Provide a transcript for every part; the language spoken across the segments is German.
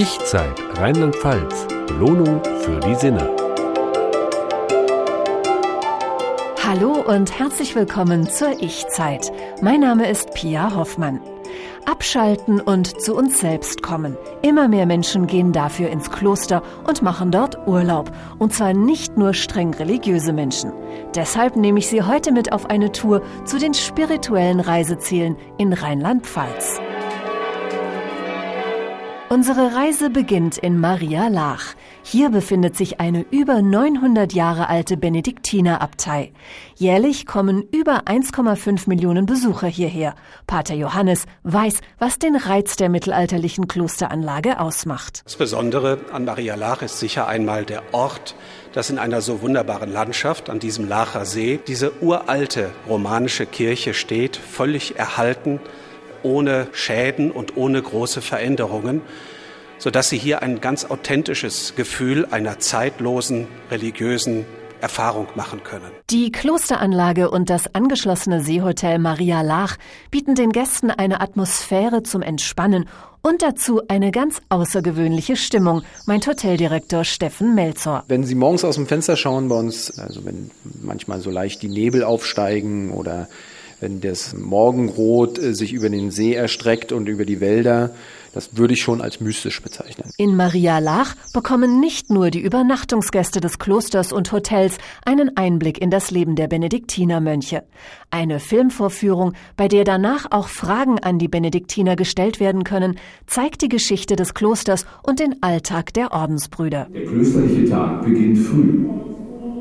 Ich-Zeit Rheinland-Pfalz. Belohnung für die Sinne. Hallo und herzlich willkommen zur Ich-Zeit. Mein Name ist Pia Hoffmann. Abschalten und zu uns selbst kommen. Immer mehr Menschen gehen dafür ins Kloster und machen dort Urlaub. Und zwar nicht nur streng religiöse Menschen. Deshalb nehme ich Sie heute mit auf eine Tour zu den spirituellen Reisezielen in Rheinland-Pfalz. Unsere Reise beginnt in Maria Lach. Hier befindet sich eine über 900 Jahre alte Benediktinerabtei. Jährlich kommen über 1,5 Millionen Besucher hierher. Pater Johannes weiß, was den Reiz der mittelalterlichen Klosteranlage ausmacht. Das Besondere an Maria Lach ist sicher einmal der Ort, dass in einer so wunderbaren Landschaft an diesem Lacher See diese uralte romanische Kirche steht, völlig erhalten ohne Schäden und ohne große Veränderungen, sodass Sie hier ein ganz authentisches Gefühl einer zeitlosen religiösen Erfahrung machen können. Die Klosteranlage und das angeschlossene Seehotel Maria Lach bieten den Gästen eine Atmosphäre zum Entspannen und dazu eine ganz außergewöhnliche Stimmung, meint Hoteldirektor Steffen Melzor. Wenn Sie morgens aus dem Fenster schauen bei uns, also wenn manchmal so leicht die Nebel aufsteigen oder wenn das Morgenrot äh, sich über den See erstreckt und über die Wälder, das würde ich schon als mystisch bezeichnen. In Maria Lach bekommen nicht nur die Übernachtungsgäste des Klosters und Hotels einen Einblick in das Leben der Benediktinermönche. Eine Filmvorführung, bei der danach auch Fragen an die Benediktiner gestellt werden können, zeigt die Geschichte des Klosters und den Alltag der Ordensbrüder. Der klösterliche Tag beginnt früh.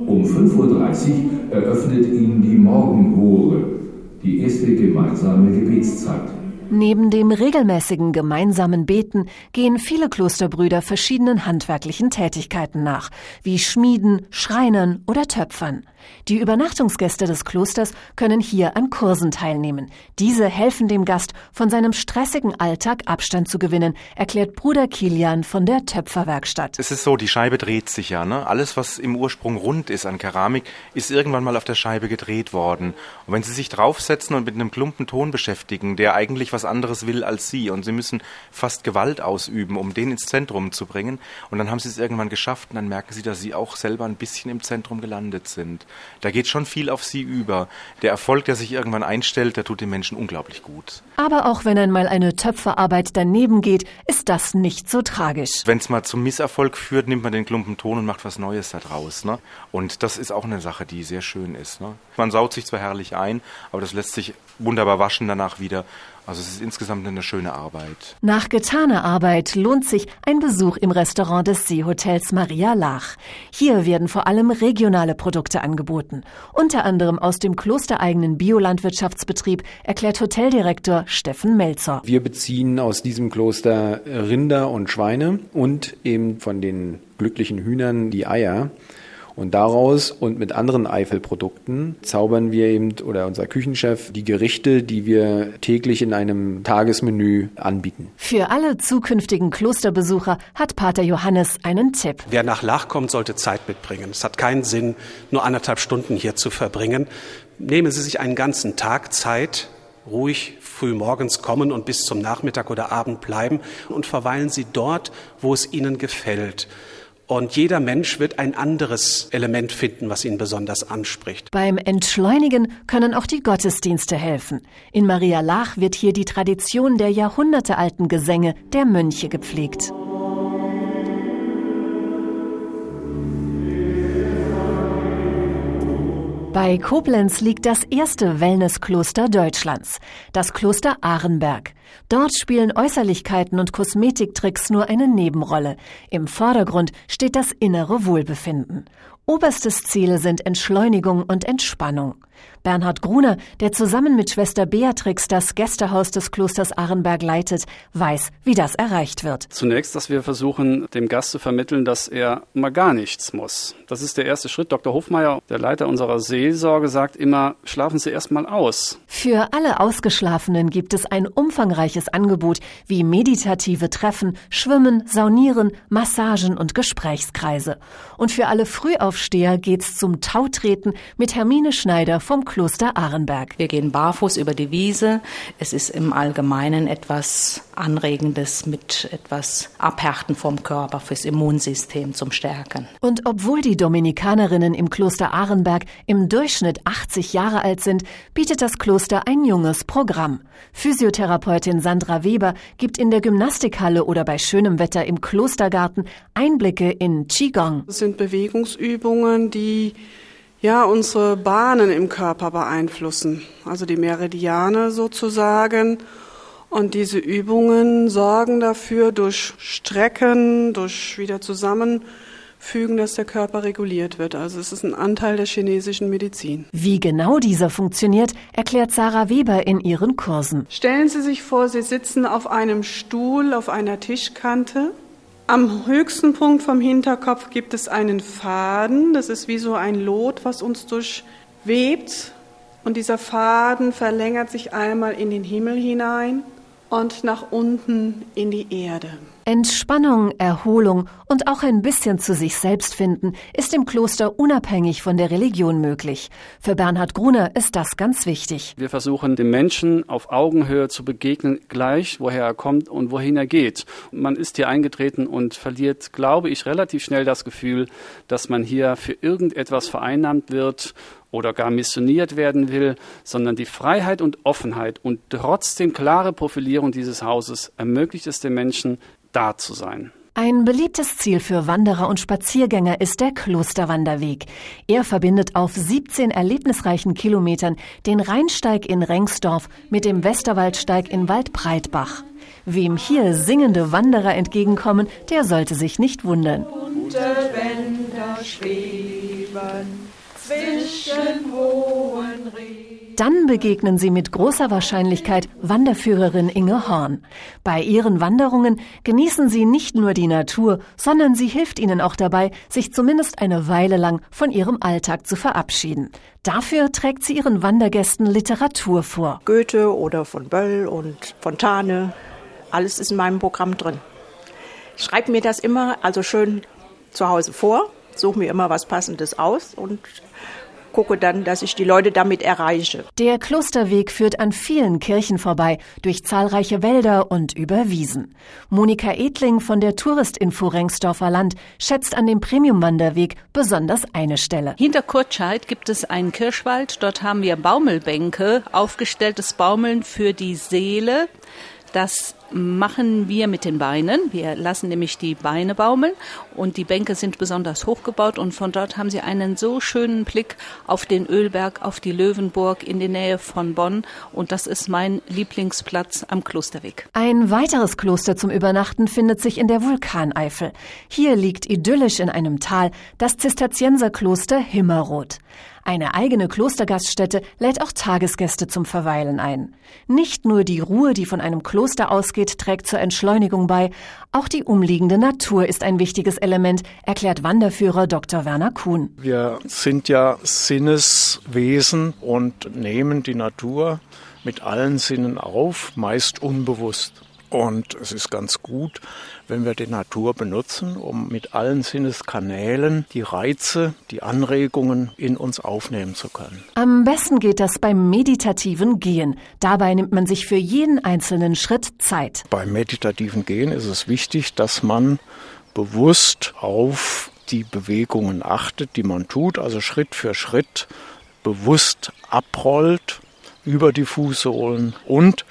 Um 5.30 Uhr eröffnet ihn die Morgenhore die erste gemeinsame Gebetszeit. Neben dem regelmäßigen gemeinsamen Beten gehen viele Klosterbrüder verschiedenen handwerklichen Tätigkeiten nach, wie Schmieden, Schreinern oder Töpfern. Die Übernachtungsgäste des Klosters können hier an Kursen teilnehmen. Diese helfen dem Gast, von seinem stressigen Alltag Abstand zu gewinnen, erklärt Bruder Kilian von der Töpferwerkstatt. Es ist so, die Scheibe dreht sich ja. Ne? Alles, was im Ursprung rund ist an Keramik, ist irgendwann mal auf der Scheibe gedreht worden. Und wenn Sie sich draufsetzen und mit einem Klumpen Ton beschäftigen, der eigentlich was anderes will als Sie, und Sie müssen fast Gewalt ausüben, um den ins Zentrum zu bringen, und dann haben Sie es irgendwann geschafft, und dann merken Sie, dass Sie auch selber ein bisschen im Zentrum gelandet sind. Da geht schon viel auf sie über. Der Erfolg, der sich irgendwann einstellt, der tut den Menschen unglaublich gut. Aber auch wenn einmal eine Töpferarbeit daneben geht, ist das nicht so tragisch. Wenn es mal zum Misserfolg führt, nimmt man den Klumpen Ton und macht was Neues daraus. Ne? Und das ist auch eine Sache, die sehr schön ist. Ne? Man saut sich zwar herrlich ein, aber das lässt sich wunderbar waschen danach wieder. Also es ist insgesamt eine schöne Arbeit. Nach getaner Arbeit lohnt sich ein Besuch im Restaurant des Seehotels Maria Lach. Hier werden vor allem regionale Produkte angeboten. Unter anderem aus dem klostereigenen Biolandwirtschaftsbetrieb, erklärt Hoteldirektor Steffen Melzer. Wir beziehen aus diesem Kloster Rinder und Schweine und eben von den glücklichen Hühnern die Eier. Und daraus und mit anderen Eifelprodukten zaubern wir eben oder unser Küchenchef die Gerichte, die wir täglich in einem Tagesmenü anbieten. Für alle zukünftigen Klosterbesucher hat Pater Johannes einen Tipp. Wer nach Lach kommt, sollte Zeit mitbringen. Es hat keinen Sinn, nur anderthalb Stunden hier zu verbringen. Nehmen Sie sich einen ganzen Tag Zeit, ruhig früh morgens kommen und bis zum Nachmittag oder Abend bleiben und verweilen Sie dort, wo es Ihnen gefällt. Und jeder Mensch wird ein anderes Element finden, was ihn besonders anspricht. Beim Entschleunigen können auch die Gottesdienste helfen. In Maria Lach wird hier die Tradition der jahrhundertealten Gesänge der Mönche gepflegt. Bei Koblenz liegt das erste Wellnesskloster Deutschlands, das Kloster Ahrenberg. Dort spielen Äußerlichkeiten und Kosmetiktricks nur eine Nebenrolle. Im Vordergrund steht das innere Wohlbefinden. Oberstes Ziel sind Entschleunigung und Entspannung. Bernhard Gruner, der zusammen mit Schwester Beatrix das Gästehaus des Klosters Arenberg leitet, weiß, wie das erreicht wird. Zunächst, dass wir versuchen, dem Gast zu vermitteln, dass er mal gar nichts muss. Das ist der erste Schritt. Dr. Hofmeier, der Leiter unserer Seelsorge, sagt immer, schlafen Sie erst mal aus. Für alle Ausgeschlafenen gibt es ein umfangreiches Angebot wie meditative Treffen, Schwimmen, Saunieren, Massagen und Gesprächskreise. Und für alle Frühaufsteher geht's zum Tautreten mit Hermine Schneider vom Kloster Arenberg. Wir gehen barfuß über die Wiese. Es ist im Allgemeinen etwas Anregendes mit etwas Abhärten vom Körper fürs Immunsystem zum Stärken. Und obwohl die Dominikanerinnen im Kloster Ahrenberg im Durchschnitt 80 Jahre alt sind, bietet das Kloster ein junges Programm. Physiotherapeutin Sandra Weber gibt in der Gymnastikhalle oder bei schönem Wetter im Klostergarten Einblicke in Qigong. Das sind Bewegungsübungen, die ja unsere Bahnen im Körper beeinflussen, also die Meridiane sozusagen. Und diese Übungen sorgen dafür durch Strecken, durch wieder zusammenfügen, dass der Körper reguliert wird. Also es ist ein Anteil der chinesischen Medizin. Wie genau dieser funktioniert, erklärt Sarah Weber in ihren Kursen. Stellen Sie sich vor, Sie sitzen auf einem Stuhl auf einer Tischkante. Am höchsten Punkt vom Hinterkopf gibt es einen Faden. Das ist wie so ein Lot, was uns durchwebt. Und dieser Faden verlängert sich einmal in den Himmel hinein und nach unten in die Erde. Entspannung, Erholung und auch ein bisschen zu sich selbst finden ist im Kloster unabhängig von der Religion möglich. Für Bernhard Gruner ist das ganz wichtig. Wir versuchen dem Menschen auf Augenhöhe zu begegnen, gleich woher er kommt und wohin er geht. Man ist hier eingetreten und verliert, glaube ich, relativ schnell das Gefühl, dass man hier für irgendetwas vereinnahmt wird oder gar missioniert werden will, sondern die Freiheit und Offenheit und trotzdem klare Profilierung dieses Hauses ermöglicht es den Menschen, da zu sein. Ein beliebtes Ziel für Wanderer und Spaziergänger ist der Klosterwanderweg. Er verbindet auf 17 erlebnisreichen Kilometern den Rheinsteig in Rengsdorf mit dem Westerwaldsteig in Waldbreitbach. Wem hier singende Wanderer entgegenkommen, der sollte sich nicht wundern. Bunte Bänder schweben zwischen hohen. Dann begegnen Sie mit großer Wahrscheinlichkeit Wanderführerin Inge Horn. Bei ihren Wanderungen genießen Sie nicht nur die Natur, sondern sie hilft Ihnen auch dabei, sich zumindest eine Weile lang von Ihrem Alltag zu verabschieden. Dafür trägt sie ihren Wandergästen Literatur vor. Goethe oder von Böll und Fontane, alles ist in meinem Programm drin. Ich mir das immer also schön zu Hause vor, suche mir immer was Passendes aus und gucke dann, dass ich die Leute damit erreiche. Der Klosterweg führt an vielen Kirchen vorbei, durch zahlreiche Wälder und über Wiesen. Monika Edling von der Touristinfo Rengsdorfer Land schätzt an dem Premiumwanderweg besonders eine Stelle. Hinter Kurtscheid gibt es einen Kirschwald. Dort haben wir Baumelbänke, aufgestelltes Baumeln für die Seele. Das machen wir mit den Beinen. Wir lassen nämlich die Beine baumeln und die Bänke sind besonders hochgebaut und von dort haben sie einen so schönen Blick auf den Ölberg, auf die Löwenburg in der Nähe von Bonn und das ist mein Lieblingsplatz am Klosterweg. Ein weiteres Kloster zum Übernachten findet sich in der Vulkaneifel. Hier liegt idyllisch in einem Tal das Zisterzienserkloster Himmerroth. Eine eigene Klostergaststätte lädt auch Tagesgäste zum Verweilen ein. Nicht nur die Ruhe, die von einem Kloster ausgeht, trägt zur Entschleunigung bei, auch die umliegende Natur ist ein wichtiges Element, erklärt Wanderführer Dr. Werner Kuhn. Wir sind ja Sinneswesen und nehmen die Natur mit allen Sinnen auf, meist unbewusst. Und es ist ganz gut, wenn wir die Natur benutzen, um mit allen Sinneskanälen die Reize, die Anregungen in uns aufnehmen zu können. Am besten geht das beim meditativen Gehen. Dabei nimmt man sich für jeden einzelnen Schritt Zeit. Beim meditativen Gehen ist es wichtig, dass man bewusst auf die Bewegungen achtet, die man tut, also Schritt für Schritt bewusst abrollt über die Fußsohlen und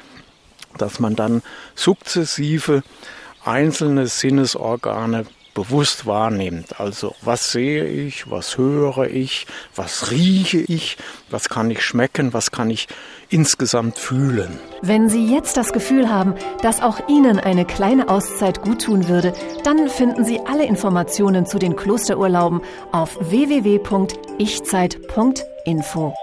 dass man dann sukzessive einzelne Sinnesorgane bewusst wahrnimmt. Also was sehe ich, was höre ich, was rieche ich, was kann ich schmecken, was kann ich insgesamt fühlen. Wenn Sie jetzt das Gefühl haben, dass auch Ihnen eine kleine Auszeit guttun würde, dann finden Sie alle Informationen zu den Klosterurlauben auf www.ichzeit.info.